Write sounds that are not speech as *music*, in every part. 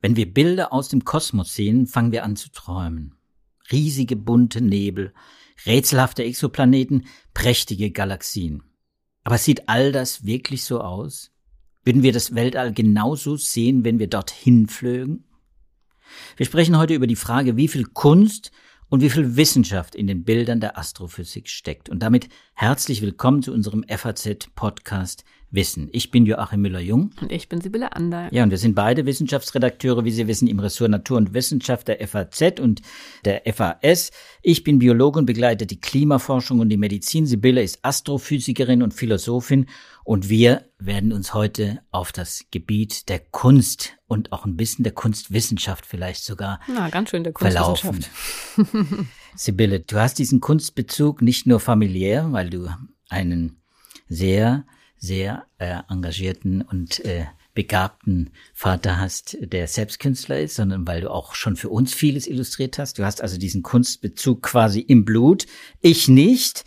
Wenn wir Bilder aus dem Kosmos sehen, fangen wir an zu träumen. Riesige bunte Nebel, rätselhafte Exoplaneten, prächtige Galaxien. Aber sieht all das wirklich so aus? Würden wir das Weltall genauso sehen, wenn wir dorthin flögen? Wir sprechen heute über die Frage, wie viel Kunst und wie viel Wissenschaft in den Bildern der Astrophysik steckt. Und damit herzlich willkommen zu unserem FAZ-Podcast Wissen. Ich bin Joachim Müller-Jung. Und ich bin Sibylle Ander. Ja, und wir sind beide Wissenschaftsredakteure, wie Sie wissen, im Ressort Natur und Wissenschaft der FAZ und der FAS. Ich bin Biologe und begleite die Klimaforschung und die Medizin. Sibylle ist Astrophysikerin und Philosophin. Und wir werden uns heute auf das Gebiet der Kunst und auch ein bisschen der Kunstwissenschaft vielleicht sogar Na, ganz schön der Kunstwissenschaft. *laughs* Sibylle, du hast diesen Kunstbezug nicht nur familiär, weil du einen sehr sehr äh, engagierten und äh, begabten Vater hast, der selbst Künstler ist, sondern weil du auch schon für uns vieles illustriert hast. Du hast also diesen Kunstbezug quasi im Blut. Ich nicht,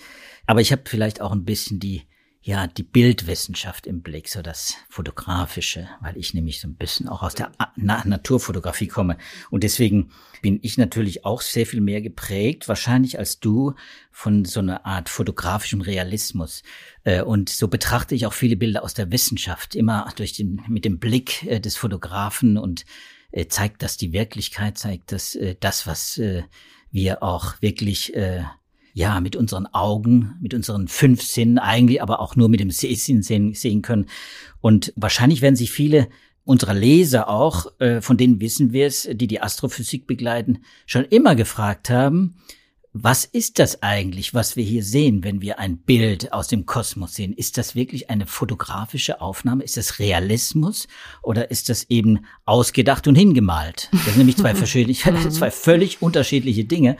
aber ich habe vielleicht auch ein bisschen die ja, die Bildwissenschaft im Blick, so das Fotografische, weil ich nämlich so ein bisschen auch aus der Na Naturfotografie komme. Und deswegen bin ich natürlich auch sehr viel mehr geprägt, wahrscheinlich als du, von so einer Art fotografischem Realismus. Äh, und so betrachte ich auch viele Bilder aus der Wissenschaft, immer durch den, mit dem Blick äh, des Fotografen und äh, zeigt das die Wirklichkeit, zeigt das, das, was wir auch wirklich ja, mit unseren Augen, mit unseren fünf Sinnen eigentlich, aber auch nur mit dem Sehsinn sehen, sehen können. Und wahrscheinlich werden sich viele unserer Leser auch, äh, von denen wissen wir es, die die Astrophysik begleiten, schon immer gefragt haben, was ist das eigentlich, was wir hier sehen, wenn wir ein Bild aus dem Kosmos sehen? Ist das wirklich eine fotografische Aufnahme? Ist das Realismus oder ist das eben ausgedacht und hingemalt? Das sind nämlich zwei, *laughs* *laughs* zwei völlig unterschiedliche Dinge.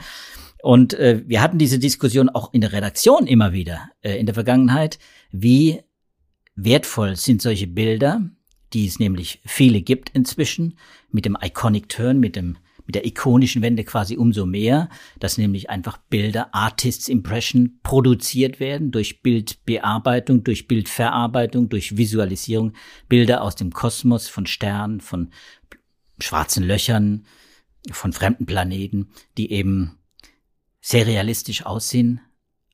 Und äh, wir hatten diese Diskussion auch in der Redaktion immer wieder äh, in der Vergangenheit. Wie wertvoll sind solche Bilder, die es nämlich viele gibt inzwischen, mit dem Iconic Turn, mit dem mit der ikonischen Wende quasi umso mehr, dass nämlich einfach Bilder, Artists Impression produziert werden durch Bildbearbeitung, durch Bildverarbeitung, durch Visualisierung, Bilder aus dem Kosmos, von Sternen, von schwarzen Löchern, von fremden Planeten, die eben sehr realistisch aussehen,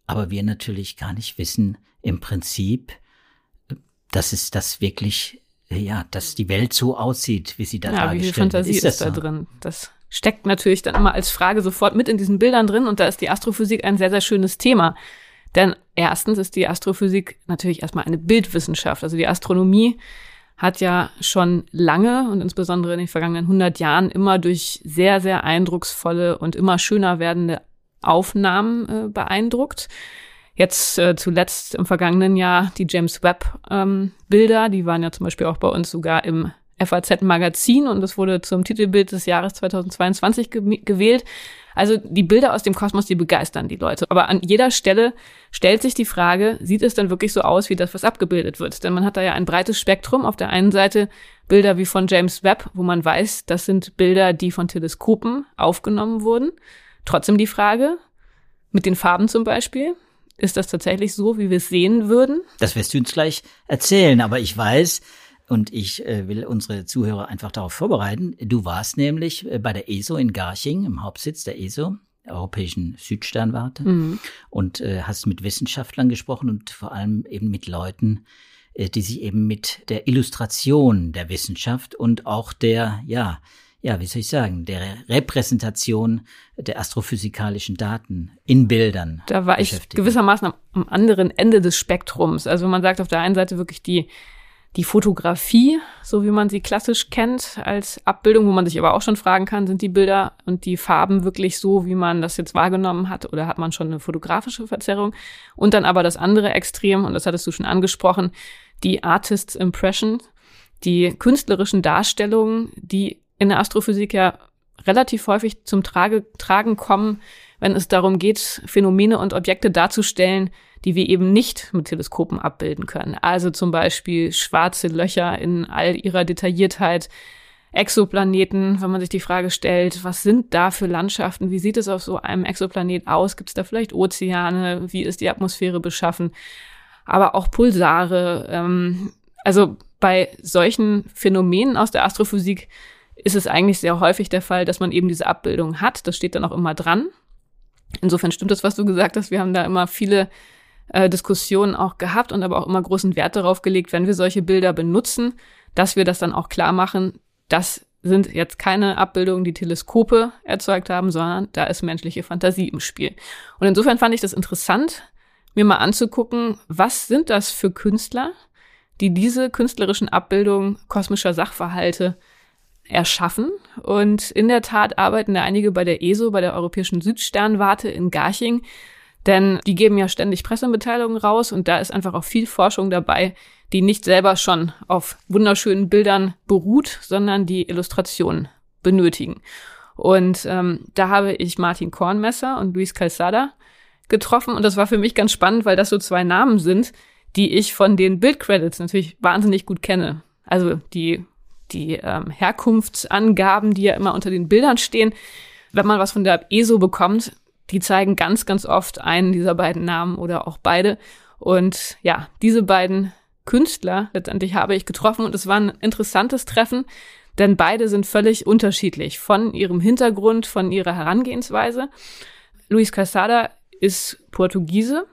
aber wir natürlich gar nicht wissen im Prinzip, dass es das wirklich, ja, dass die Welt so aussieht, wie sie da ja, dargestellt wie viel Fantasie ist. ist da so? drin? Das steckt natürlich dann immer als Frage sofort mit in diesen Bildern drin und da ist die Astrophysik ein sehr, sehr schönes Thema. Denn erstens ist die Astrophysik natürlich erstmal eine Bildwissenschaft. Also die Astronomie hat ja schon lange und insbesondere in den vergangenen 100 Jahren immer durch sehr, sehr eindrucksvolle und immer schöner werdende Aufnahmen äh, beeindruckt. Jetzt äh, zuletzt im vergangenen Jahr die James Webb ähm, die waren ja zum Beispiel auch bei uns sogar im FAZ Magazin und es wurde zum Titelbild des Jahres 2022 ge gewählt. Also die Bilder aus dem Kosmos, die begeistern die Leute. Aber an jeder Stelle stellt sich die Frage, sieht es dann wirklich so aus, wie das, was abgebildet wird? Denn man hat da ja ein breites Spektrum. Auf der einen Seite Bilder wie von James Webb, wo man weiß, das sind Bilder, die von Teleskopen aufgenommen wurden. Trotzdem die Frage, mit den Farben zum Beispiel, ist das tatsächlich so, wie wir es sehen würden? Das wirst du uns gleich erzählen, aber ich weiß, und ich äh, will unsere Zuhörer einfach darauf vorbereiten, du warst nämlich äh, bei der ESO in Garching, im Hauptsitz der ESO, der Europäischen Südsternwarte, mhm. und äh, hast mit Wissenschaftlern gesprochen und vor allem eben mit Leuten, äh, die sich eben mit der Illustration der Wissenschaft und auch der, ja, ja, wie soll ich sagen, der Repräsentation der astrophysikalischen Daten in Bildern. Da war ich gewissermaßen am, am, anderen Ende des Spektrums. Also man sagt auf der einen Seite wirklich die, die Fotografie, so wie man sie klassisch kennt, als Abbildung, wo man sich aber auch schon fragen kann, sind die Bilder und die Farben wirklich so, wie man das jetzt wahrgenommen hat, oder hat man schon eine fotografische Verzerrung? Und dann aber das andere Extrem, und das hattest du schon angesprochen, die Artist's Impression, die künstlerischen Darstellungen, die in der Astrophysik ja relativ häufig zum Trage, Tragen kommen, wenn es darum geht, Phänomene und Objekte darzustellen, die wir eben nicht mit Teleskopen abbilden können. Also zum Beispiel schwarze Löcher in all ihrer Detailliertheit, Exoplaneten, wenn man sich die Frage stellt, was sind da für Landschaften, wie sieht es auf so einem Exoplanet aus, gibt es da vielleicht Ozeane, wie ist die Atmosphäre beschaffen, aber auch Pulsare, ähm, Also bei solchen Phänomenen aus der Astrophysik ist es eigentlich sehr häufig der Fall, dass man eben diese Abbildung hat. Das steht dann auch immer dran. Insofern stimmt das, was du gesagt hast. Wir haben da immer viele äh, Diskussionen auch gehabt und aber auch immer großen Wert darauf gelegt, wenn wir solche Bilder benutzen, dass wir das dann auch klar machen, das sind jetzt keine Abbildungen, die Teleskope erzeugt haben, sondern da ist menschliche Fantasie im Spiel. Und insofern fand ich das interessant, mir mal anzugucken, was sind das für Künstler, die diese künstlerischen Abbildungen kosmischer Sachverhalte erschaffen. Und in der Tat arbeiten da einige bei der ESO, bei der Europäischen Südsternwarte in Garching, denn die geben ja ständig Pressemitteilungen raus und da ist einfach auch viel Forschung dabei, die nicht selber schon auf wunderschönen Bildern beruht, sondern die Illustrationen benötigen. Und ähm, da habe ich Martin Kornmesser und Luis Calzada getroffen und das war für mich ganz spannend, weil das so zwei Namen sind, die ich von den Bildcredits natürlich wahnsinnig gut kenne. Also die, die ähm, Herkunftsangaben, die ja immer unter den Bildern stehen. Wenn man was von der ESO bekommt, die zeigen ganz, ganz oft einen dieser beiden Namen oder auch beide. Und ja, diese beiden Künstler letztendlich habe ich getroffen und es war ein interessantes Treffen, denn beide sind völlig unterschiedlich von ihrem Hintergrund, von ihrer Herangehensweise. Luis Casada ist Portugiese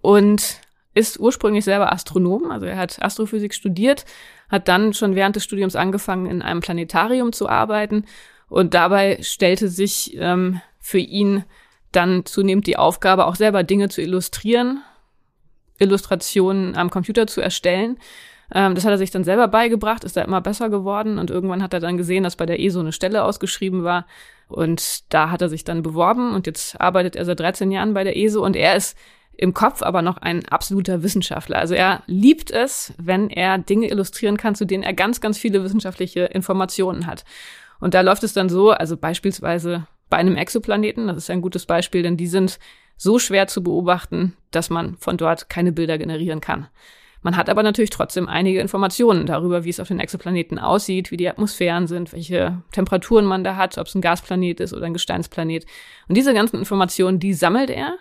und ist ursprünglich selber Astronom, also er hat Astrophysik studiert, hat dann schon während des Studiums angefangen, in einem Planetarium zu arbeiten. Und dabei stellte sich ähm, für ihn dann zunehmend die Aufgabe, auch selber Dinge zu illustrieren, Illustrationen am Computer zu erstellen. Ähm, das hat er sich dann selber beigebracht, ist da immer besser geworden. Und irgendwann hat er dann gesehen, dass bei der ESO eine Stelle ausgeschrieben war. Und da hat er sich dann beworben. Und jetzt arbeitet er seit 13 Jahren bei der ESO und er ist im Kopf aber noch ein absoluter Wissenschaftler. Also er liebt es, wenn er Dinge illustrieren kann, zu denen er ganz, ganz viele wissenschaftliche Informationen hat. Und da läuft es dann so, also beispielsweise bei einem Exoplaneten, das ist ein gutes Beispiel, denn die sind so schwer zu beobachten, dass man von dort keine Bilder generieren kann. Man hat aber natürlich trotzdem einige Informationen darüber, wie es auf den Exoplaneten aussieht, wie die Atmosphären sind, welche Temperaturen man da hat, ob es ein Gasplanet ist oder ein Gesteinsplanet. Und diese ganzen Informationen, die sammelt er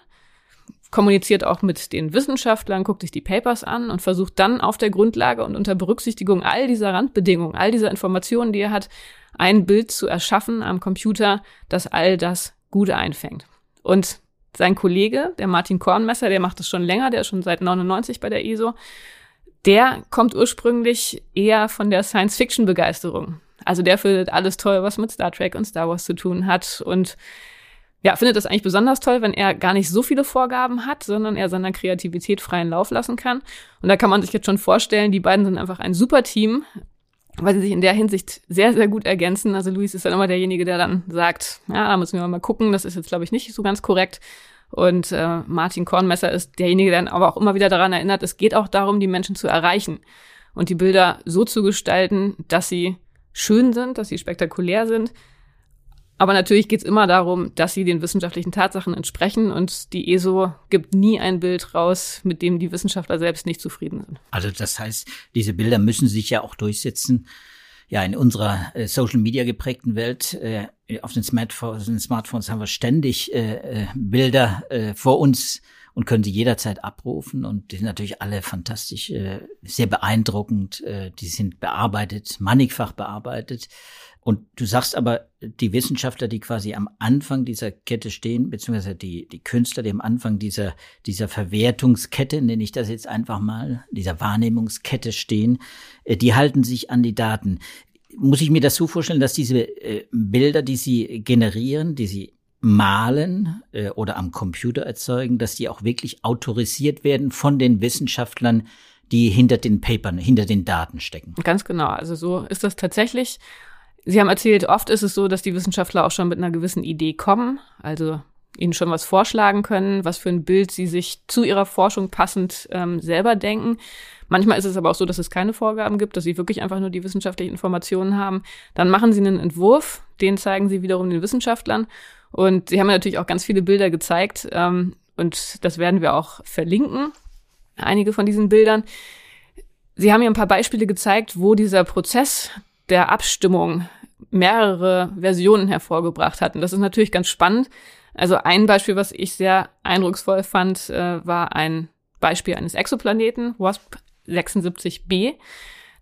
kommuniziert auch mit den Wissenschaftlern, guckt sich die Papers an und versucht dann auf der Grundlage und unter Berücksichtigung all dieser Randbedingungen, all dieser Informationen, die er hat, ein Bild zu erschaffen am Computer, das all das gut einfängt. Und sein Kollege, der Martin Kornmesser, der macht das schon länger, der ist schon seit 99 bei der ISO, der kommt ursprünglich eher von der Science-Fiction-Begeisterung. Also der findet alles toll, was mit Star Trek und Star Wars zu tun hat und ja, findet das eigentlich besonders toll, wenn er gar nicht so viele Vorgaben hat, sondern er seiner Kreativität freien Lauf lassen kann. Und da kann man sich jetzt schon vorstellen, die beiden sind einfach ein super Team, weil sie sich in der Hinsicht sehr, sehr gut ergänzen. Also Luis ist dann immer derjenige, der dann sagt, ja, da müssen wir mal gucken, das ist jetzt, glaube ich, nicht so ganz korrekt. Und äh, Martin Kornmesser ist derjenige, der dann aber auch immer wieder daran erinnert, es geht auch darum, die Menschen zu erreichen und die Bilder so zu gestalten, dass sie schön sind, dass sie spektakulär sind, aber natürlich geht es immer darum, dass sie den wissenschaftlichen Tatsachen entsprechen und die ESO gibt nie ein Bild raus, mit dem die Wissenschaftler selbst nicht zufrieden sind. Also das heißt, diese Bilder müssen sich ja auch durchsetzen. Ja, in unserer äh, Social Media geprägten Welt, äh, auf den Smartphones, den Smartphones haben wir ständig äh, äh, Bilder äh, vor uns und können sie jederzeit abrufen. Und die sind natürlich alle fantastisch, äh, sehr beeindruckend. Äh, die sind bearbeitet, mannigfach bearbeitet. Und du sagst aber, die Wissenschaftler, die quasi am Anfang dieser Kette stehen, beziehungsweise die, die Künstler, die am Anfang dieser, dieser Verwertungskette, nenne ich das jetzt einfach mal, dieser Wahrnehmungskette stehen, äh, die halten sich an die Daten. Muss ich mir das so vorstellen, dass diese äh, Bilder, die sie generieren, die sie malen äh, oder am Computer erzeugen, dass die auch wirklich autorisiert werden von den Wissenschaftlern, die hinter den Papern, hinter den Daten stecken. Ganz genau. Also so ist das tatsächlich. Sie haben erzählt, oft ist es so, dass die Wissenschaftler auch schon mit einer gewissen Idee kommen, also ihnen schon was vorschlagen können, was für ein Bild sie sich zu ihrer Forschung passend ähm, selber denken. Manchmal ist es aber auch so, dass es keine Vorgaben gibt, dass sie wirklich einfach nur die wissenschaftlichen Informationen haben. Dann machen sie einen Entwurf, den zeigen sie wiederum den Wissenschaftlern. Und sie haben natürlich auch ganz viele Bilder gezeigt ähm, und das werden wir auch verlinken, einige von diesen Bildern. Sie haben mir ein paar Beispiele gezeigt, wo dieser Prozess der Abstimmung mehrere Versionen hervorgebracht hat. Und das ist natürlich ganz spannend. Also ein Beispiel, was ich sehr eindrucksvoll fand, äh, war ein Beispiel eines Exoplaneten, WASP 76b.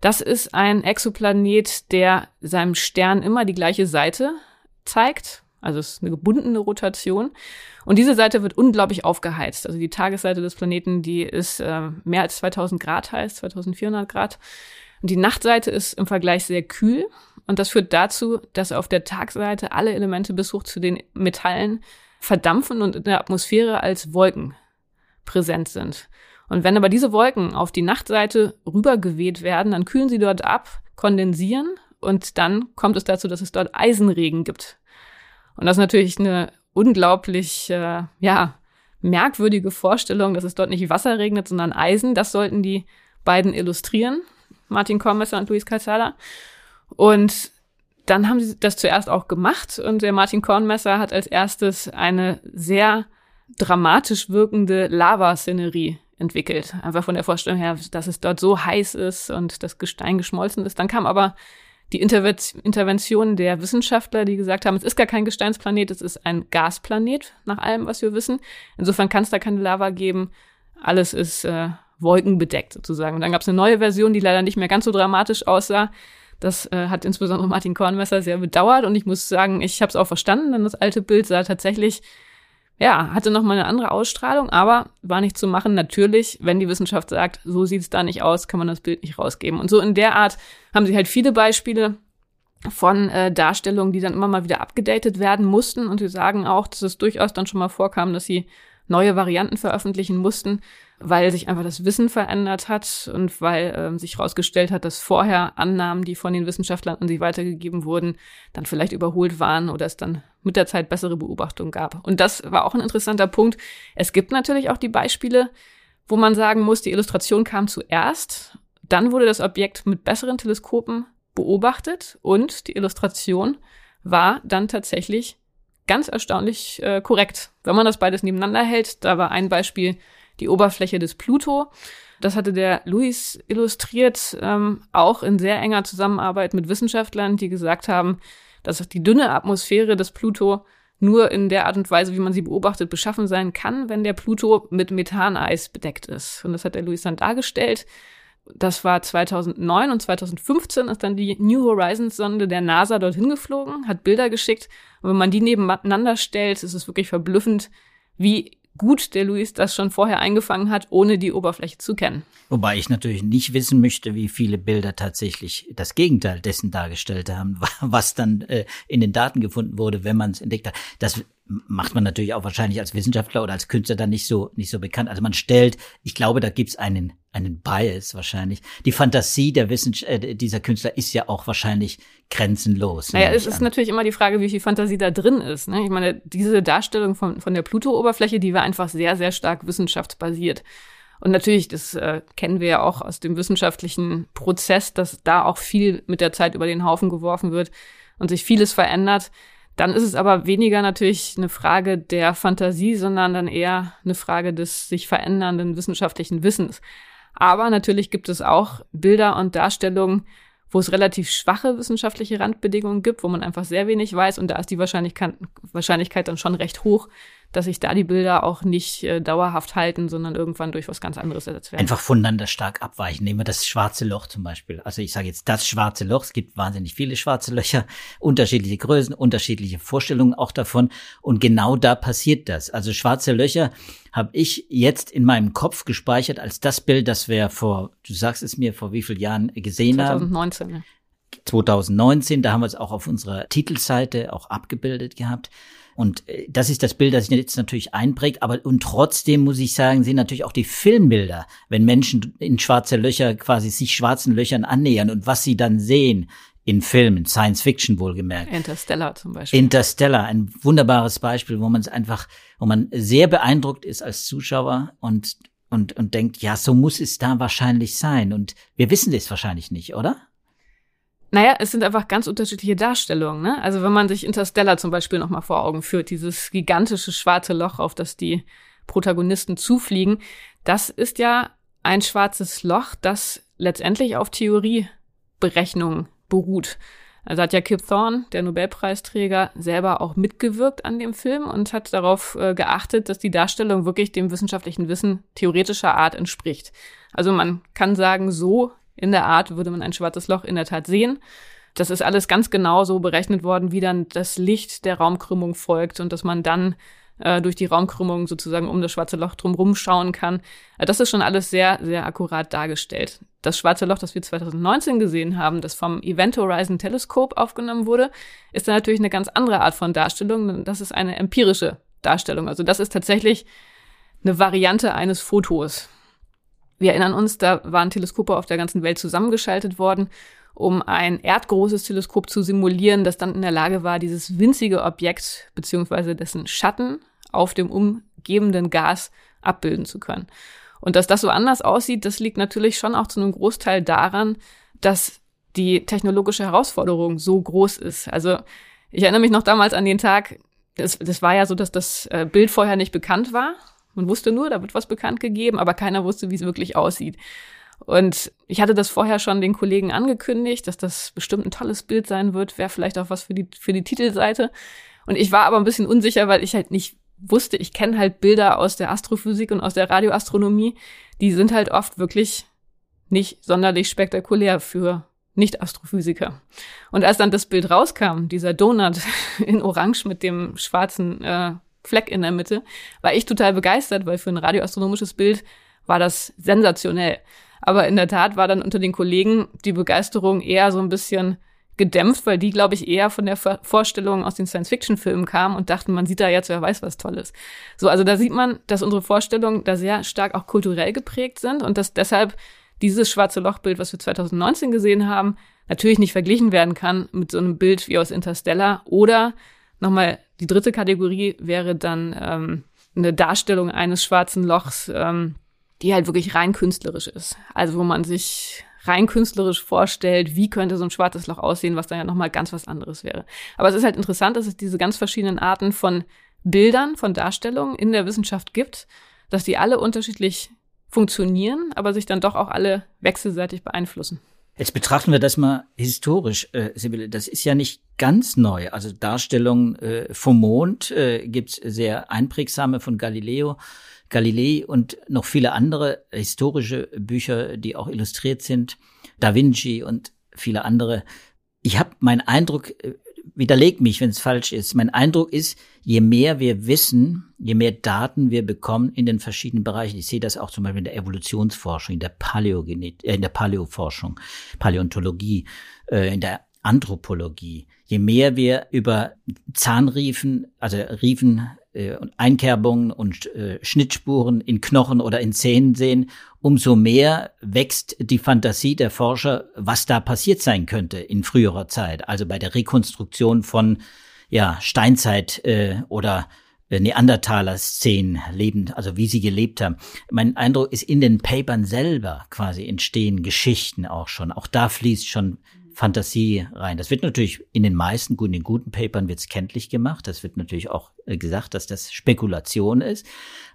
Das ist ein Exoplanet, der seinem Stern immer die gleiche Seite zeigt. Also es ist eine gebundene Rotation. Und diese Seite wird unglaublich aufgeheizt. Also die Tagesseite des Planeten, die ist äh, mehr als 2000 Grad heiß, 2400 Grad. Und die Nachtseite ist im Vergleich sehr kühl. Und das führt dazu, dass auf der Tagseite alle Elemente bis hoch zu den Metallen verdampfen und in der Atmosphäre als Wolken präsent sind. Und wenn aber diese Wolken auf die Nachtseite rübergeweht werden, dann kühlen sie dort ab, kondensieren und dann kommt es dazu, dass es dort Eisenregen gibt. Und das ist natürlich eine unglaublich, äh, ja, merkwürdige Vorstellung, dass es dort nicht Wasser regnet, sondern Eisen. Das sollten die beiden illustrieren, Martin Kormesser und Luis Calzada. Und dann haben sie das zuerst auch gemacht und der Martin Kornmesser hat als erstes eine sehr dramatisch wirkende Lavaszenerie entwickelt. Einfach von der Vorstellung her, dass es dort so heiß ist und das Gestein geschmolzen ist. Dann kam aber die Intervention der Wissenschaftler, die gesagt haben, es ist gar kein Gesteinsplanet, es ist ein Gasplanet, nach allem, was wir wissen. Insofern kann es da keine Lava geben. Alles ist äh, wolkenbedeckt sozusagen. Und dann gab es eine neue Version, die leider nicht mehr ganz so dramatisch aussah. Das äh, hat insbesondere Martin Kornmesser sehr bedauert und ich muss sagen, ich habe es auch verstanden, denn das alte Bild sah tatsächlich ja, hatte nochmal eine andere Ausstrahlung, aber war nicht zu machen. Natürlich, wenn die Wissenschaft sagt, so sieht's da nicht aus, kann man das Bild nicht rausgeben. Und so in der Art haben sie halt viele Beispiele von äh, Darstellungen, die dann immer mal wieder abgedatet werden mussten. Und sie sagen auch, dass es durchaus dann schon mal vorkam, dass sie neue Varianten veröffentlichen mussten, weil sich einfach das Wissen verändert hat und weil ähm, sich herausgestellt hat, dass vorher Annahmen, die von den Wissenschaftlern an sie weitergegeben wurden, dann vielleicht überholt waren oder es dann mit der Zeit bessere Beobachtungen gab. Und das war auch ein interessanter Punkt. Es gibt natürlich auch die Beispiele, wo man sagen muss, die Illustration kam zuerst, dann wurde das Objekt mit besseren Teleskopen beobachtet und die Illustration war dann tatsächlich ganz erstaunlich äh, korrekt. Wenn man das beides nebeneinander hält, da war ein Beispiel die Oberfläche des Pluto. Das hatte der Luis illustriert, ähm, auch in sehr enger Zusammenarbeit mit Wissenschaftlern, die gesagt haben, dass die dünne Atmosphäre des Pluto nur in der Art und Weise, wie man sie beobachtet, beschaffen sein kann, wenn der Pluto mit Methaneis bedeckt ist. Und das hat der Luis dann dargestellt. Das war 2009 und 2015 ist dann die New Horizons Sonde der NASA dorthin geflogen, hat Bilder geschickt. Und wenn man die nebeneinander stellt, ist es wirklich verblüffend, wie gut der Luis das schon vorher eingefangen hat, ohne die Oberfläche zu kennen. Wobei ich natürlich nicht wissen möchte, wie viele Bilder tatsächlich das Gegenteil dessen dargestellt haben, *laughs* was dann äh, in den Daten gefunden wurde, wenn man es entdeckt hat. Das macht man natürlich auch wahrscheinlich als Wissenschaftler oder als Künstler dann nicht so nicht so bekannt. Also man stellt, ich glaube, da gibt's einen einen Bias wahrscheinlich. Die Fantasie der Wissens äh, dieser Künstler ist ja auch wahrscheinlich grenzenlos. Naja, es ist an. natürlich immer die Frage, wie viel Fantasie da drin ist. Ne? Ich meine, diese Darstellung von von der Pluto-Oberfläche, die war einfach sehr sehr stark wissenschaftsbasiert. Und natürlich, das äh, kennen wir ja auch aus dem wissenschaftlichen Prozess, dass da auch viel mit der Zeit über den Haufen geworfen wird und sich vieles verändert. Dann ist es aber weniger natürlich eine Frage der Fantasie, sondern dann eher eine Frage des sich verändernden wissenschaftlichen Wissens. Aber natürlich gibt es auch Bilder und Darstellungen, wo es relativ schwache wissenschaftliche Randbedingungen gibt, wo man einfach sehr wenig weiß. Und da ist die Wahrscheinlichkeit, Wahrscheinlichkeit dann schon recht hoch, dass sich da die Bilder auch nicht äh, dauerhaft halten, sondern irgendwann durch was ganz anderes ersetzt werden. Einfach voneinander stark abweichen. Nehmen wir das schwarze Loch zum Beispiel. Also ich sage jetzt das schwarze Loch. Es gibt wahnsinnig viele schwarze Löcher, *laughs* unterschiedliche Größen, unterschiedliche Vorstellungen auch davon. Und genau da passiert das. Also schwarze Löcher habe ich jetzt in meinem Kopf gespeichert als das Bild, das wir vor, du sagst es mir, vor wie vielen Jahren gesehen 2019, haben. 2019. Ja. 2019, da haben wir es auch auf unserer Titelseite auch abgebildet gehabt. Und äh, das ist das Bild, das sich jetzt natürlich einprägt. Aber und trotzdem muss ich sagen, sind natürlich auch die Filmbilder, wenn Menschen in schwarze Löcher quasi sich schwarzen Löchern annähern und was sie dann sehen in Filmen, Science Fiction wohlgemerkt. Interstellar zum Beispiel. Interstellar, ein wunderbares Beispiel, wo man es einfach, wo man sehr beeindruckt ist als Zuschauer und und und denkt, ja, so muss es da wahrscheinlich sein. Und wir wissen das wahrscheinlich nicht, oder? Naja, es sind einfach ganz unterschiedliche Darstellungen. Ne? Also wenn man sich Interstellar zum Beispiel nochmal vor Augen führt, dieses gigantische schwarze Loch, auf das die Protagonisten zufliegen, das ist ja ein schwarzes Loch, das letztendlich auf Theorieberechnungen beruht. Also hat ja Kip Thorne, der Nobelpreisträger, selber auch mitgewirkt an dem Film und hat darauf äh, geachtet, dass die Darstellung wirklich dem wissenschaftlichen Wissen theoretischer Art entspricht. Also man kann sagen, so in der Art würde man ein schwarzes Loch in der Tat sehen. Das ist alles ganz genau so berechnet worden, wie dann das Licht der Raumkrümmung folgt und dass man dann äh, durch die Raumkrümmung sozusagen um das schwarze Loch drumherum schauen kann. Äh, das ist schon alles sehr, sehr akkurat dargestellt. Das schwarze Loch, das wir 2019 gesehen haben, das vom Event Horizon Teleskop aufgenommen wurde, ist dann natürlich eine ganz andere Art von Darstellung. Das ist eine empirische Darstellung. Also das ist tatsächlich eine Variante eines Fotos. Wir erinnern uns, da waren Teleskope auf der ganzen Welt zusammengeschaltet worden, um ein erdgroßes Teleskop zu simulieren, das dann in der Lage war, dieses winzige Objekt beziehungsweise dessen Schatten auf dem umgebenden Gas abbilden zu können. Und dass das so anders aussieht, das liegt natürlich schon auch zu einem Großteil daran, dass die technologische Herausforderung so groß ist. Also ich erinnere mich noch damals an den Tag, das, das war ja so, dass das äh, Bild vorher nicht bekannt war. Man wusste nur, da wird was bekannt gegeben, aber keiner wusste, wie es wirklich aussieht. Und ich hatte das vorher schon den Kollegen angekündigt, dass das bestimmt ein tolles Bild sein wird, wäre vielleicht auch was für die, für die Titelseite. Und ich war aber ein bisschen unsicher, weil ich halt nicht wusste, ich kenne halt Bilder aus der Astrophysik und aus der Radioastronomie, die sind halt oft wirklich nicht sonderlich spektakulär für Nicht-Astrophysiker. Und als dann das Bild rauskam, dieser Donut *laughs* in Orange mit dem schwarzen äh, Fleck in der Mitte, war ich total begeistert, weil für ein radioastronomisches Bild war das sensationell. Aber in der Tat war dann unter den Kollegen die Begeisterung eher so ein bisschen gedämpft, weil die, glaube ich, eher von der Vorstellung aus den Science-Fiction-Filmen kamen und dachten, man sieht da jetzt, wer weiß was Tolles. So, also da sieht man, dass unsere Vorstellungen da sehr stark auch kulturell geprägt sind und dass deshalb dieses schwarze Lochbild, was wir 2019 gesehen haben, natürlich nicht verglichen werden kann mit so einem Bild wie aus Interstellar. Oder nochmal die dritte Kategorie wäre dann ähm, eine Darstellung eines schwarzen Lochs, ähm, die halt wirklich rein künstlerisch ist. Also wo man sich rein künstlerisch vorstellt, wie könnte so ein schwarzes Loch aussehen, was dann ja nochmal ganz was anderes wäre. Aber es ist halt interessant, dass es diese ganz verschiedenen Arten von Bildern, von Darstellungen in der Wissenschaft gibt, dass die alle unterschiedlich funktionieren, aber sich dann doch auch alle wechselseitig beeinflussen. Jetzt betrachten wir das mal historisch, äh, Sibylle. Das ist ja nicht ganz neu. Also Darstellungen äh, vom Mond äh, gibt's sehr einprägsame von Galileo Galilei und noch viele andere historische Bücher, die auch illustriert sind, Da Vinci und viele andere. Ich habe meinen Eindruck, äh, widerlegt mich, wenn es falsch ist. Mein Eindruck ist, je mehr wir wissen, je mehr Daten wir bekommen in den verschiedenen Bereichen. Ich sehe das auch zum Beispiel in der Evolutionsforschung, in der Paläogenet, äh, in der Paläoforschung, Paläontologie, äh, in der Anthropologie. Je mehr wir über Zahnriefen, also Riefen äh, Einkerbungen und äh, Schnittspuren in Knochen oder in Zähnen sehen, umso mehr wächst die Fantasie der Forscher, was da passiert sein könnte in früherer Zeit. Also bei der Rekonstruktion von ja, Steinzeit äh, oder äh, Neandertaler-Szenen lebend, also wie sie gelebt haben. Mein Eindruck ist, in den Papern selber quasi entstehen Geschichten auch schon. Auch da fließt schon Fantasie rein. Das wird natürlich in den meisten, gut, in den guten Papern wird es kenntlich gemacht. Das wird natürlich auch äh, gesagt, dass das Spekulation ist.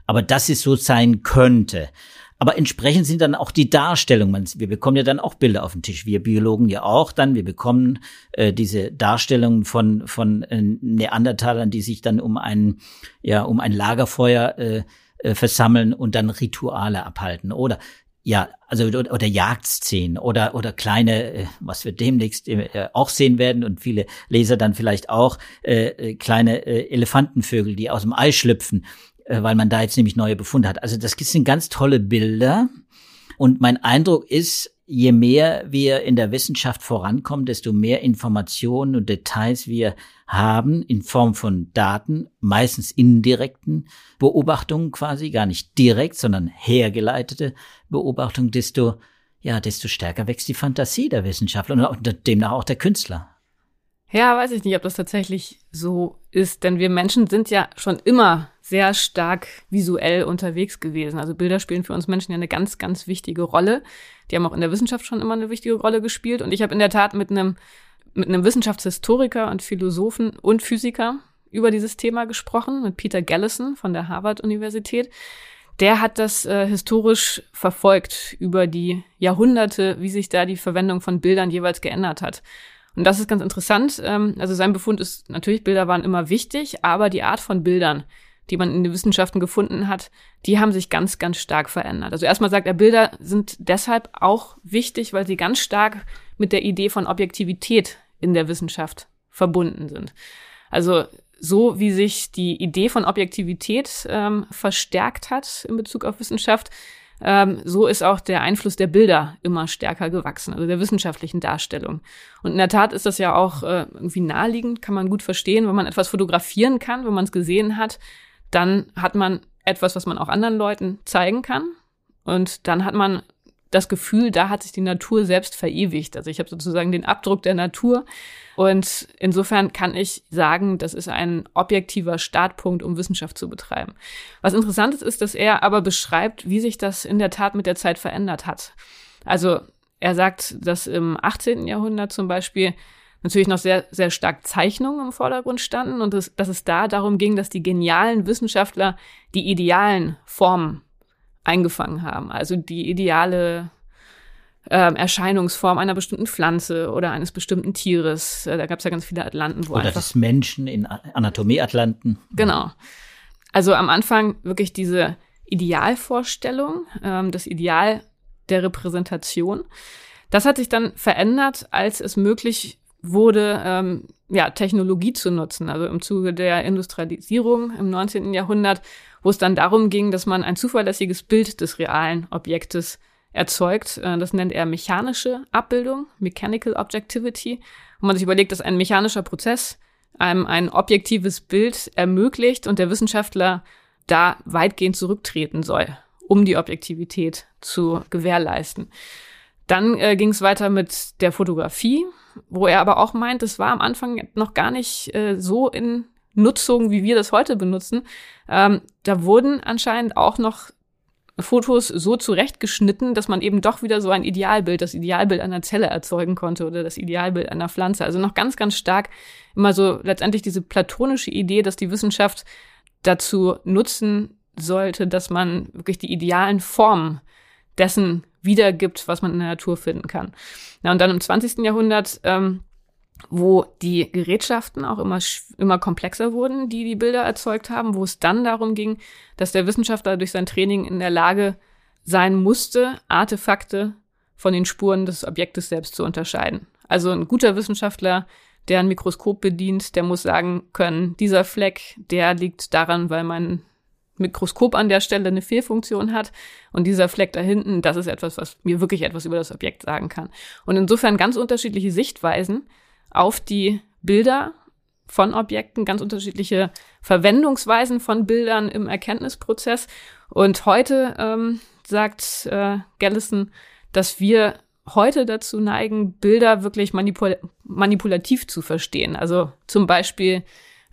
Aber dass es so sein könnte. Aber entsprechend sind dann auch die Darstellungen. Wir bekommen ja dann auch Bilder auf den Tisch. Wir Biologen ja auch dann. Wir bekommen äh, diese Darstellungen von, von äh, Neandertalern, die sich dann um ein, ja, um ein Lagerfeuer äh, äh versammeln und dann Rituale abhalten. Oder ja, also oder, Jagdszenen oder oder kleine, äh, was wir demnächst äh, auch sehen werden und viele Leser dann vielleicht auch äh, äh, kleine Elefantenvögel, die aus dem Ei schlüpfen, äh, weil man da jetzt nämlich neue Befunde hat. Also das sind ganz tolle Bilder und mein Eindruck ist, je mehr wir in der Wissenschaft vorankommen, desto mehr Informationen und Details wir haben in Form von Daten, meistens indirekten Beobachtungen quasi, gar nicht direkt, sondern hergeleitete Beobachtungen, desto, ja, desto stärker wächst die Fantasie der Wissenschaftler und demnach auch der Künstler. Ja, weiß ich nicht, ob das tatsächlich so ist, denn wir Menschen sind ja schon immer sehr stark visuell unterwegs gewesen. Also Bilder spielen für uns Menschen ja eine ganz, ganz wichtige Rolle. Die haben auch in der Wissenschaft schon immer eine wichtige Rolle gespielt. Und ich habe in der Tat mit einem, mit einem Wissenschaftshistoriker und Philosophen und Physiker über dieses Thema gesprochen, mit Peter Gallison von der Harvard-Universität. Der hat das äh, historisch verfolgt über die Jahrhunderte, wie sich da die Verwendung von Bildern jeweils geändert hat. Und das ist ganz interessant. Ähm, also sein Befund ist natürlich, Bilder waren immer wichtig, aber die Art von Bildern, die man in den Wissenschaften gefunden hat, die haben sich ganz, ganz stark verändert. Also erstmal sagt er, Bilder sind deshalb auch wichtig, weil sie ganz stark mit der Idee von Objektivität in der Wissenschaft verbunden sind. Also so wie sich die Idee von Objektivität ähm, verstärkt hat in Bezug auf Wissenschaft, ähm, so ist auch der Einfluss der Bilder immer stärker gewachsen, also der wissenschaftlichen Darstellung. Und in der Tat ist das ja auch äh, irgendwie naheliegend, kann man gut verstehen, wenn man etwas fotografieren kann, wenn man es gesehen hat, dann hat man etwas, was man auch anderen Leuten zeigen kann. Und dann hat man das Gefühl, da hat sich die Natur selbst verewigt. Also ich habe sozusagen den Abdruck der Natur. Und insofern kann ich sagen, das ist ein objektiver Startpunkt, um Wissenschaft zu betreiben. Was interessant ist, ist, dass er aber beschreibt, wie sich das in der Tat mit der Zeit verändert hat. Also er sagt, dass im 18. Jahrhundert zum Beispiel natürlich noch sehr, sehr stark Zeichnungen im Vordergrund standen und dass, dass es da darum ging, dass die genialen Wissenschaftler die idealen Formen eingefangen haben. Also die ideale äh, Erscheinungsform einer bestimmten Pflanze oder eines bestimmten Tieres. Äh, da gab es ja ganz viele Atlanten, wo oder einfach des Menschen in Anatomie-Atlanten. Genau. Also am Anfang wirklich diese Idealvorstellung, ähm, das Ideal der Repräsentation. Das hat sich dann verändert, als es möglich wurde, ähm, ja, Technologie zu nutzen. Also im Zuge der Industrialisierung im 19. Jahrhundert wo es dann darum ging, dass man ein zuverlässiges Bild des realen Objektes erzeugt. Äh, das nennt er mechanische Abbildung, Mechanical Objectivity. wo man sich überlegt, dass ein mechanischer Prozess einem ein objektives Bild ermöglicht und der Wissenschaftler da weitgehend zurücktreten soll, um die Objektivität zu gewährleisten. Dann äh, ging es weiter mit der Fotografie, wo er aber auch meint, es war am Anfang noch gar nicht äh, so in Nutzung, wie wir das heute benutzen, ähm, da wurden anscheinend auch noch Fotos so zurechtgeschnitten, dass man eben doch wieder so ein Idealbild, das Idealbild einer Zelle erzeugen konnte oder das Idealbild einer Pflanze. Also noch ganz, ganz stark immer so letztendlich diese platonische Idee, dass die Wissenschaft dazu nutzen sollte, dass man wirklich die idealen Formen dessen wiedergibt, was man in der Natur finden kann. Ja, und dann im 20. Jahrhundert ähm, wo die Gerätschaften auch immer, immer komplexer wurden, die die Bilder erzeugt haben, wo es dann darum ging, dass der Wissenschaftler durch sein Training in der Lage sein musste, Artefakte von den Spuren des Objektes selbst zu unterscheiden. Also ein guter Wissenschaftler, der ein Mikroskop bedient, der muss sagen können, dieser Fleck, der liegt daran, weil mein Mikroskop an der Stelle eine Fehlfunktion hat und dieser Fleck da hinten, das ist etwas, was mir wirklich etwas über das Objekt sagen kann. Und insofern ganz unterschiedliche Sichtweisen, auf die Bilder von Objekten, ganz unterschiedliche Verwendungsweisen von Bildern im Erkenntnisprozess. Und heute ähm, sagt äh, Gallison, dass wir heute dazu neigen, Bilder wirklich manipul manipulativ zu verstehen. Also zum Beispiel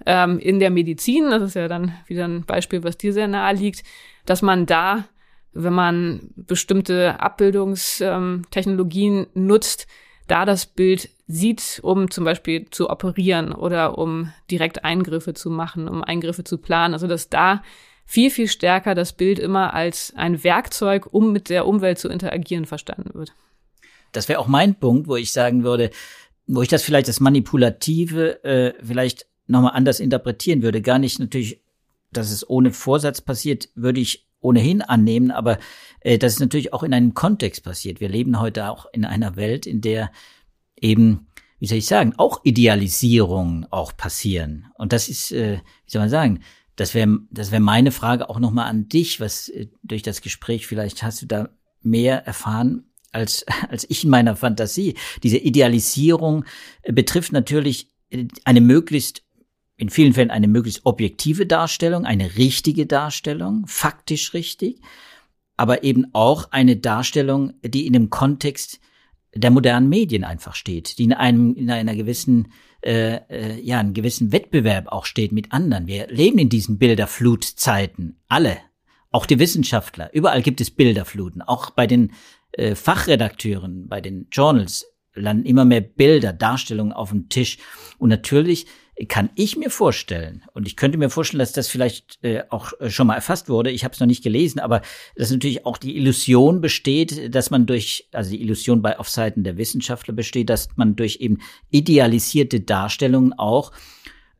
ähm, in der Medizin, das ist ja dann wieder ein Beispiel, was dir sehr nahe liegt, dass man da, wenn man bestimmte Abbildungstechnologien ähm, nutzt, da das Bild sieht, um zum Beispiel zu operieren oder um direkt Eingriffe zu machen, um Eingriffe zu planen. Also dass da viel, viel stärker das Bild immer als ein Werkzeug, um mit der Umwelt zu interagieren, verstanden wird. Das wäre auch mein Punkt, wo ich sagen würde, wo ich das vielleicht das Manipulative äh, vielleicht nochmal anders interpretieren würde. Gar nicht natürlich, dass es ohne Vorsatz passiert, würde ich ohnehin annehmen, aber äh, das ist natürlich auch in einem Kontext passiert. Wir leben heute auch in einer Welt, in der eben, wie soll ich sagen, auch Idealisierungen auch passieren. Und das ist, äh, wie soll man sagen, das wäre das wäre meine Frage auch nochmal an dich, was äh, durch das Gespräch vielleicht hast du da mehr erfahren als, *laughs* als ich in meiner Fantasie. Diese Idealisierung äh, betrifft natürlich äh, eine möglichst in vielen Fällen eine möglichst objektive Darstellung, eine richtige Darstellung, faktisch richtig, aber eben auch eine Darstellung, die in dem Kontext der modernen Medien einfach steht, die in einem in einer gewissen äh, äh, ja einen gewissen Wettbewerb auch steht mit anderen. Wir leben in diesen Bilderflutzeiten, alle, auch die Wissenschaftler. Überall gibt es Bilderfluten, auch bei den äh, Fachredakteuren, bei den Journals landen immer mehr Bilder, Darstellungen auf dem Tisch und natürlich kann ich mir vorstellen, und ich könnte mir vorstellen, dass das vielleicht äh, auch äh, schon mal erfasst wurde, ich habe es noch nicht gelesen, aber dass natürlich auch die Illusion besteht, dass man durch, also die Illusion bei auf Seiten der Wissenschaftler besteht, dass man durch eben idealisierte Darstellungen auch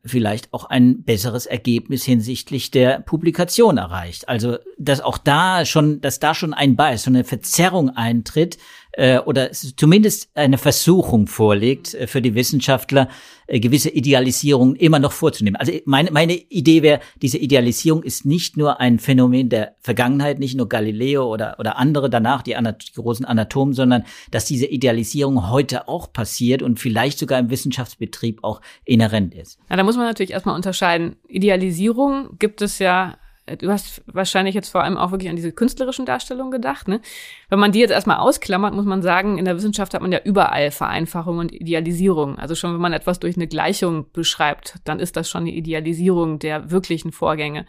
vielleicht auch ein besseres Ergebnis hinsichtlich der Publikation erreicht. Also, dass auch da schon, dass da schon ein Bias, so eine Verzerrung eintritt, äh, oder zumindest eine Versuchung vorliegt äh, für die Wissenschaftler, äh, gewisse Idealisierungen immer noch vorzunehmen. Also meine, meine Idee wäre, diese Idealisierung ist nicht nur ein Phänomen der Vergangenheit, nicht nur Galileo oder, oder andere danach, die, Anat die großen Anatomen, sondern dass diese Idealisierung heute auch passiert und vielleicht sogar im Wissenschaftsbetrieb auch inhärent ist. Ja, da muss man natürlich erstmal unterscheiden. Idealisierung gibt es ja du hast wahrscheinlich jetzt vor allem auch wirklich an diese künstlerischen Darstellungen gedacht. Ne? Wenn man die jetzt erstmal ausklammert, muss man sagen, in der Wissenschaft hat man ja überall Vereinfachung und Idealisierung. Also schon wenn man etwas durch eine Gleichung beschreibt, dann ist das schon eine Idealisierung der wirklichen Vorgänge.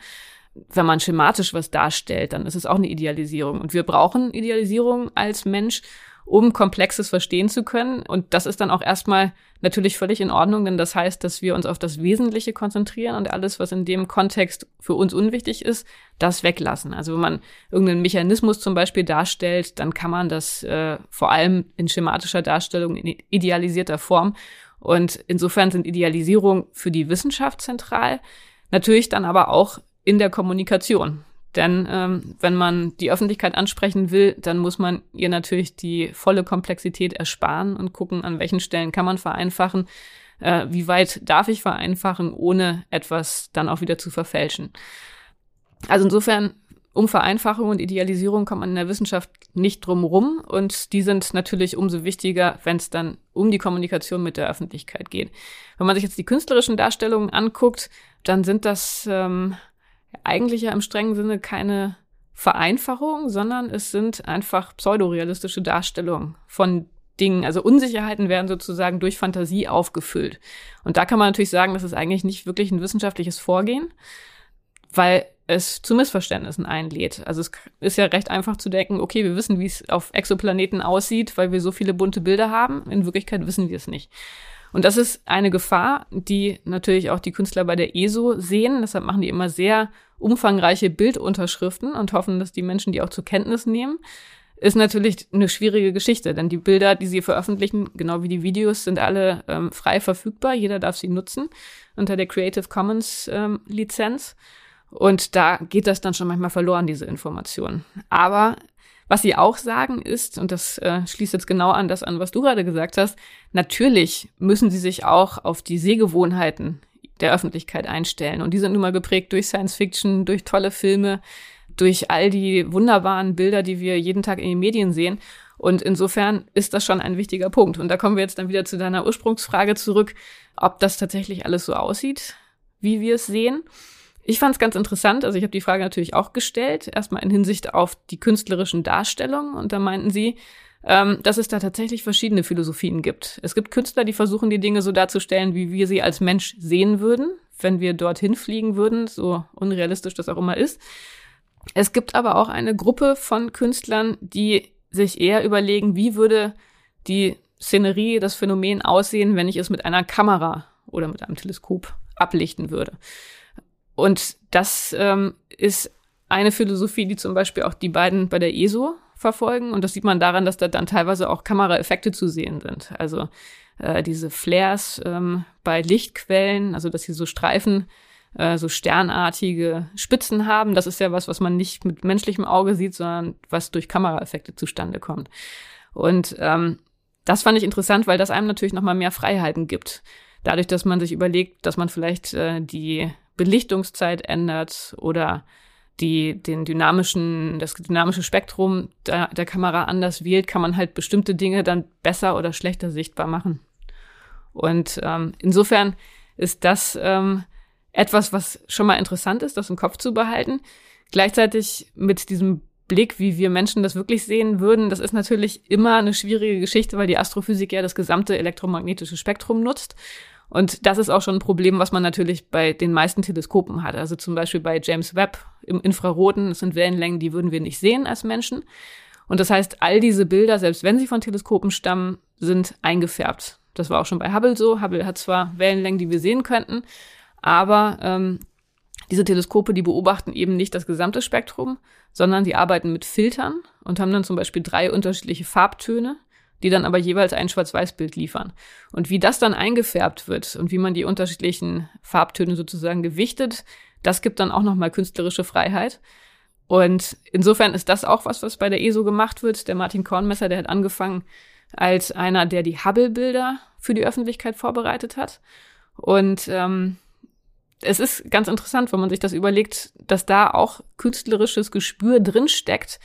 Wenn man schematisch was darstellt, dann ist es auch eine Idealisierung. Und wir brauchen Idealisierung als Mensch, um Komplexes verstehen zu können. Und das ist dann auch erstmal natürlich völlig in Ordnung, denn das heißt, dass wir uns auf das Wesentliche konzentrieren und alles, was in dem Kontext für uns unwichtig ist, das weglassen. Also wenn man irgendeinen Mechanismus zum Beispiel darstellt, dann kann man das äh, vor allem in schematischer Darstellung in idealisierter Form. Und insofern sind Idealisierung für die Wissenschaft zentral, natürlich dann aber auch in der Kommunikation. Denn ähm, wenn man die Öffentlichkeit ansprechen will, dann muss man ihr natürlich die volle Komplexität ersparen und gucken, an welchen Stellen kann man vereinfachen, äh, wie weit darf ich vereinfachen, ohne etwas dann auch wieder zu verfälschen. Also insofern, um Vereinfachung und Idealisierung kommt man in der Wissenschaft nicht drum rum und die sind natürlich umso wichtiger, wenn es dann um die Kommunikation mit der Öffentlichkeit geht. Wenn man sich jetzt die künstlerischen Darstellungen anguckt, dann sind das ähm, eigentlich ja im strengen Sinne keine Vereinfachung, sondern es sind einfach pseudorealistische Darstellungen von Dingen. Also Unsicherheiten werden sozusagen durch Fantasie aufgefüllt. Und da kann man natürlich sagen, das ist eigentlich nicht wirklich ein wissenschaftliches Vorgehen, weil es zu Missverständnissen einlädt. Also es ist ja recht einfach zu denken, okay, wir wissen, wie es auf Exoplaneten aussieht, weil wir so viele bunte Bilder haben. In Wirklichkeit wissen wir es nicht. Und das ist eine Gefahr, die natürlich auch die Künstler bei der ESO sehen. Deshalb machen die immer sehr umfangreiche Bildunterschriften und hoffen, dass die Menschen die auch zur Kenntnis nehmen. Ist natürlich eine schwierige Geschichte, denn die Bilder, die sie veröffentlichen, genau wie die Videos, sind alle ähm, frei verfügbar. Jeder darf sie nutzen unter der Creative Commons ähm, Lizenz. Und da geht das dann schon manchmal verloren, diese Information. Aber was sie auch sagen ist, und das äh, schließt jetzt genau an das an, was du gerade gesagt hast, natürlich müssen sie sich auch auf die Sehgewohnheiten der Öffentlichkeit einstellen. Und die sind nun mal geprägt durch Science Fiction, durch tolle Filme, durch all die wunderbaren Bilder, die wir jeden Tag in den Medien sehen. Und insofern ist das schon ein wichtiger Punkt. Und da kommen wir jetzt dann wieder zu deiner Ursprungsfrage zurück, ob das tatsächlich alles so aussieht, wie wir es sehen. Ich fand es ganz interessant, also ich habe die Frage natürlich auch gestellt, erstmal in Hinsicht auf die künstlerischen Darstellungen und da meinten sie, ähm, dass es da tatsächlich verschiedene Philosophien gibt. Es gibt Künstler, die versuchen, die Dinge so darzustellen, wie wir sie als Mensch sehen würden, wenn wir dorthin fliegen würden, so unrealistisch das auch immer ist. Es gibt aber auch eine Gruppe von Künstlern, die sich eher überlegen, wie würde die Szenerie, das Phänomen aussehen, wenn ich es mit einer Kamera oder mit einem Teleskop ablichten würde. Und das ähm, ist eine Philosophie, die zum Beispiel auch die beiden bei der ESO verfolgen. Und das sieht man daran, dass da dann teilweise auch Kameraeffekte zu sehen sind. Also äh, diese Flares ähm, bei Lichtquellen, also dass sie so Streifen, äh, so sternartige Spitzen haben. Das ist ja was, was man nicht mit menschlichem Auge sieht, sondern was durch Kameraeffekte zustande kommt. Und ähm, das fand ich interessant, weil das einem natürlich nochmal mehr Freiheiten gibt. Dadurch, dass man sich überlegt, dass man vielleicht äh, die Belichtungszeit ändert oder die den dynamischen, das dynamische Spektrum der, der Kamera anders wählt, kann man halt bestimmte Dinge dann besser oder schlechter sichtbar machen. Und ähm, insofern ist das ähm, etwas, was schon mal interessant ist, das im Kopf zu behalten. Gleichzeitig mit diesem Blick, wie wir Menschen das wirklich sehen würden, das ist natürlich immer eine schwierige Geschichte, weil die Astrophysik ja das gesamte elektromagnetische Spektrum nutzt. Und das ist auch schon ein Problem, was man natürlich bei den meisten Teleskopen hat. Also zum Beispiel bei James Webb im Infraroten, das sind Wellenlängen, die würden wir nicht sehen als Menschen. Und das heißt, all diese Bilder, selbst wenn sie von Teleskopen stammen, sind eingefärbt. Das war auch schon bei Hubble so. Hubble hat zwar Wellenlängen, die wir sehen könnten, aber ähm, diese Teleskope, die beobachten eben nicht das gesamte Spektrum, sondern sie arbeiten mit Filtern und haben dann zum Beispiel drei unterschiedliche Farbtöne, die dann aber jeweils ein Schwarz-Weiß-Bild liefern. Und wie das dann eingefärbt wird und wie man die unterschiedlichen Farbtöne sozusagen gewichtet, das gibt dann auch nochmal künstlerische Freiheit. Und insofern ist das auch was, was bei der ESO gemacht wird. Der Martin Kornmesser, der hat angefangen als einer, der die Hubble-Bilder für die Öffentlichkeit vorbereitet hat. Und ähm, es ist ganz interessant, wenn man sich das überlegt, dass da auch künstlerisches Gespür drin steckt,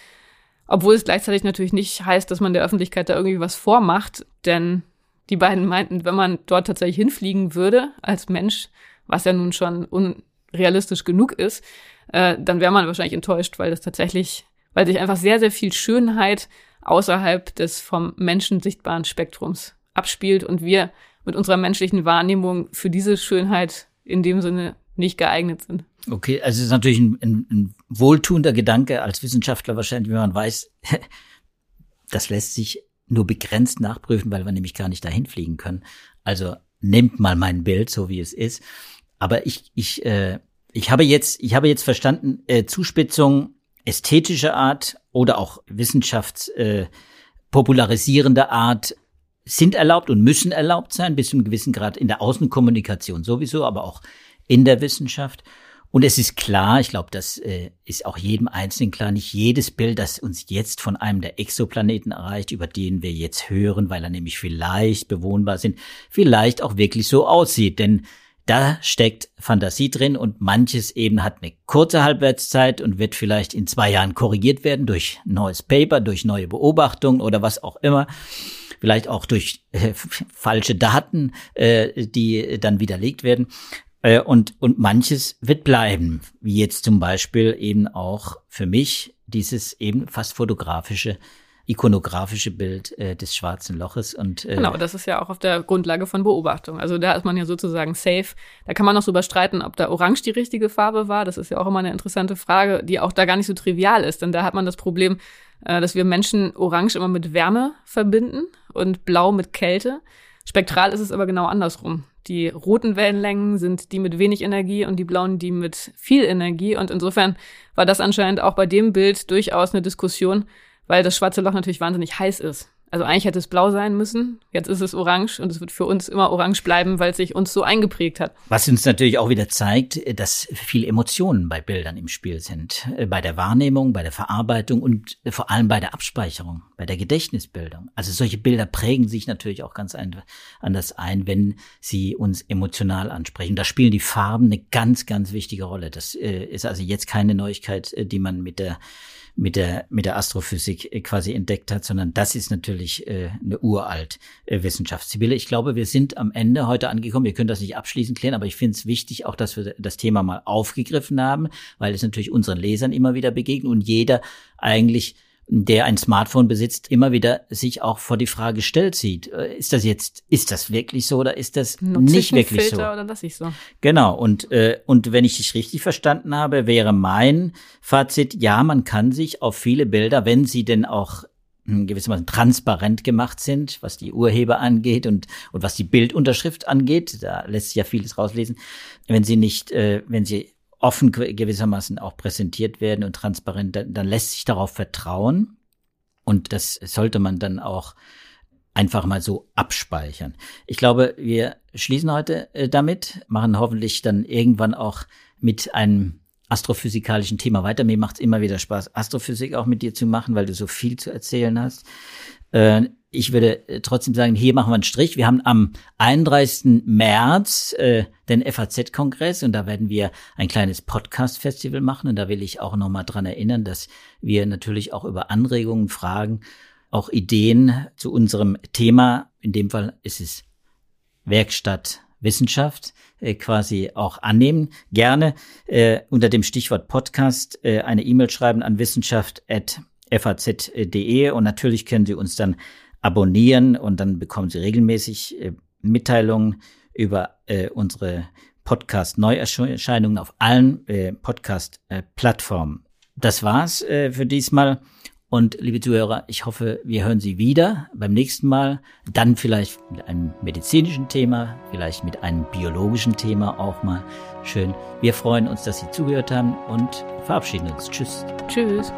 obwohl es gleichzeitig natürlich nicht heißt, dass man der Öffentlichkeit da irgendwie was vormacht, denn die beiden meinten, wenn man dort tatsächlich hinfliegen würde als Mensch, was ja nun schon unrealistisch genug ist, äh, dann wäre man wahrscheinlich enttäuscht, weil das tatsächlich, weil sich einfach sehr, sehr viel Schönheit außerhalb des vom Menschen sichtbaren Spektrums abspielt und wir mit unserer menschlichen Wahrnehmung für diese Schönheit in dem Sinne nicht geeignet sind. Okay, also es ist natürlich ein, ein, ein wohltuender Gedanke als Wissenschaftler wahrscheinlich, wenn man weiß, *laughs* das lässt sich nur begrenzt nachprüfen, weil wir nämlich gar nicht dahin fliegen können. Also nehmt mal mein Bild, so wie es ist. Aber ich, ich, äh, ich habe jetzt, ich habe jetzt verstanden, äh, Zuspitzung ästhetischer Art oder auch wissenschaftspopularisierender äh, Art sind erlaubt und müssen erlaubt sein, bis zu einem gewissen Grad in der Außenkommunikation sowieso, aber auch in der Wissenschaft. Und es ist klar, ich glaube, das äh, ist auch jedem Einzelnen klar, nicht jedes Bild, das uns jetzt von einem der Exoplaneten erreicht, über den wir jetzt hören, weil er nämlich vielleicht bewohnbar sind, vielleicht auch wirklich so aussieht. Denn da steckt Fantasie drin und manches eben hat eine kurze Halbwertszeit und wird vielleicht in zwei Jahren korrigiert werden durch neues Paper, durch neue Beobachtungen oder was auch immer. Vielleicht auch durch äh, *laughs* falsche Daten, äh, die dann widerlegt werden. Äh, und, und manches wird bleiben, wie jetzt zum Beispiel eben auch für mich dieses eben fast fotografische ikonografische Bild äh, des schwarzen Loches und äh, genau, das ist ja auch auf der Grundlage von Beobachtung. Also da ist man ja sozusagen safe. Da kann man noch drüber streiten, ob da Orange die richtige Farbe war. Das ist ja auch immer eine interessante Frage, die auch da gar nicht so trivial ist, denn da hat man das Problem, äh, dass wir Menschen Orange immer mit Wärme verbinden und Blau mit Kälte. Spektral ist es aber genau andersrum. Die roten Wellenlängen sind die mit wenig Energie und die blauen die mit viel Energie. Und insofern war das anscheinend auch bei dem Bild durchaus eine Diskussion, weil das schwarze Loch natürlich wahnsinnig heiß ist. Also eigentlich hätte es blau sein müssen. Jetzt ist es orange und es wird für uns immer orange bleiben, weil es sich uns so eingeprägt hat. Was uns natürlich auch wieder zeigt, dass viel Emotionen bei Bildern im Spiel sind. Bei der Wahrnehmung, bei der Verarbeitung und vor allem bei der Abspeicherung, bei der Gedächtnisbildung. Also solche Bilder prägen sich natürlich auch ganz anders ein, wenn sie uns emotional ansprechen. Da spielen die Farben eine ganz, ganz wichtige Rolle. Das äh, ist also jetzt keine Neuigkeit, äh, die man mit der mit der, mit der Astrophysik äh, quasi entdeckt hat, sondern das ist natürlich äh, eine uralt äh, Wissenschaft. Sibylle, ich glaube, wir sind am Ende heute angekommen. Wir können das nicht abschließend klären, aber ich finde es wichtig, auch dass wir das Thema mal aufgegriffen haben, weil es natürlich unseren Lesern immer wieder begegnet und jeder eigentlich der ein Smartphone besitzt, immer wieder sich auch vor die Frage stellt sieht, äh, ist das jetzt, ist das wirklich so oder ist das Nutze nicht wirklich Filter so? Oder lass ich so? Genau. Und, äh, und wenn ich dich richtig verstanden habe, wäre mein Fazit, ja, man kann sich auf viele Bilder, wenn sie denn auch hm, gewissermaßen transparent gemacht sind, was die Urheber angeht und, und was die Bildunterschrift angeht, da lässt sich ja vieles rauslesen, wenn sie nicht, äh, wenn sie offen gewissermaßen auch präsentiert werden und transparent, dann, dann lässt sich darauf vertrauen. Und das sollte man dann auch einfach mal so abspeichern. Ich glaube, wir schließen heute äh, damit, machen hoffentlich dann irgendwann auch mit einem astrophysikalischen Thema weiter. Mir macht es immer wieder Spaß, Astrophysik auch mit dir zu machen, weil du so viel zu erzählen hast. Äh, ich würde äh, trotzdem sagen, hier machen wir einen Strich. Wir haben am 31. März äh, den FAZ-Kongress und da werden wir ein kleines Podcast-Festival machen. Und da will ich auch nochmal dran erinnern, dass wir natürlich auch über Anregungen, Fragen, auch Ideen zu unserem Thema, in dem Fall ist es Werkstatt Wissenschaft, äh, quasi auch annehmen. Gerne äh, unter dem Stichwort Podcast äh, eine E-Mail schreiben an wissenschaft.faz.de und natürlich können Sie uns dann abonnieren und dann bekommen Sie regelmäßig äh, Mitteilungen über äh, unsere Podcast-Neuerscheinungen auf allen äh, Podcast-Plattformen. Das war's äh, für diesmal Und liebe Zuhörer, ich hoffe, wir hören Sie wieder beim nächsten Mal. Dann vielleicht mit einem medizinischen Thema, vielleicht mit einem biologischen Thema auch mal. Schön. Wir freuen uns, dass Sie zugehört haben und verabschieden uns. Tschüss. Tschüss.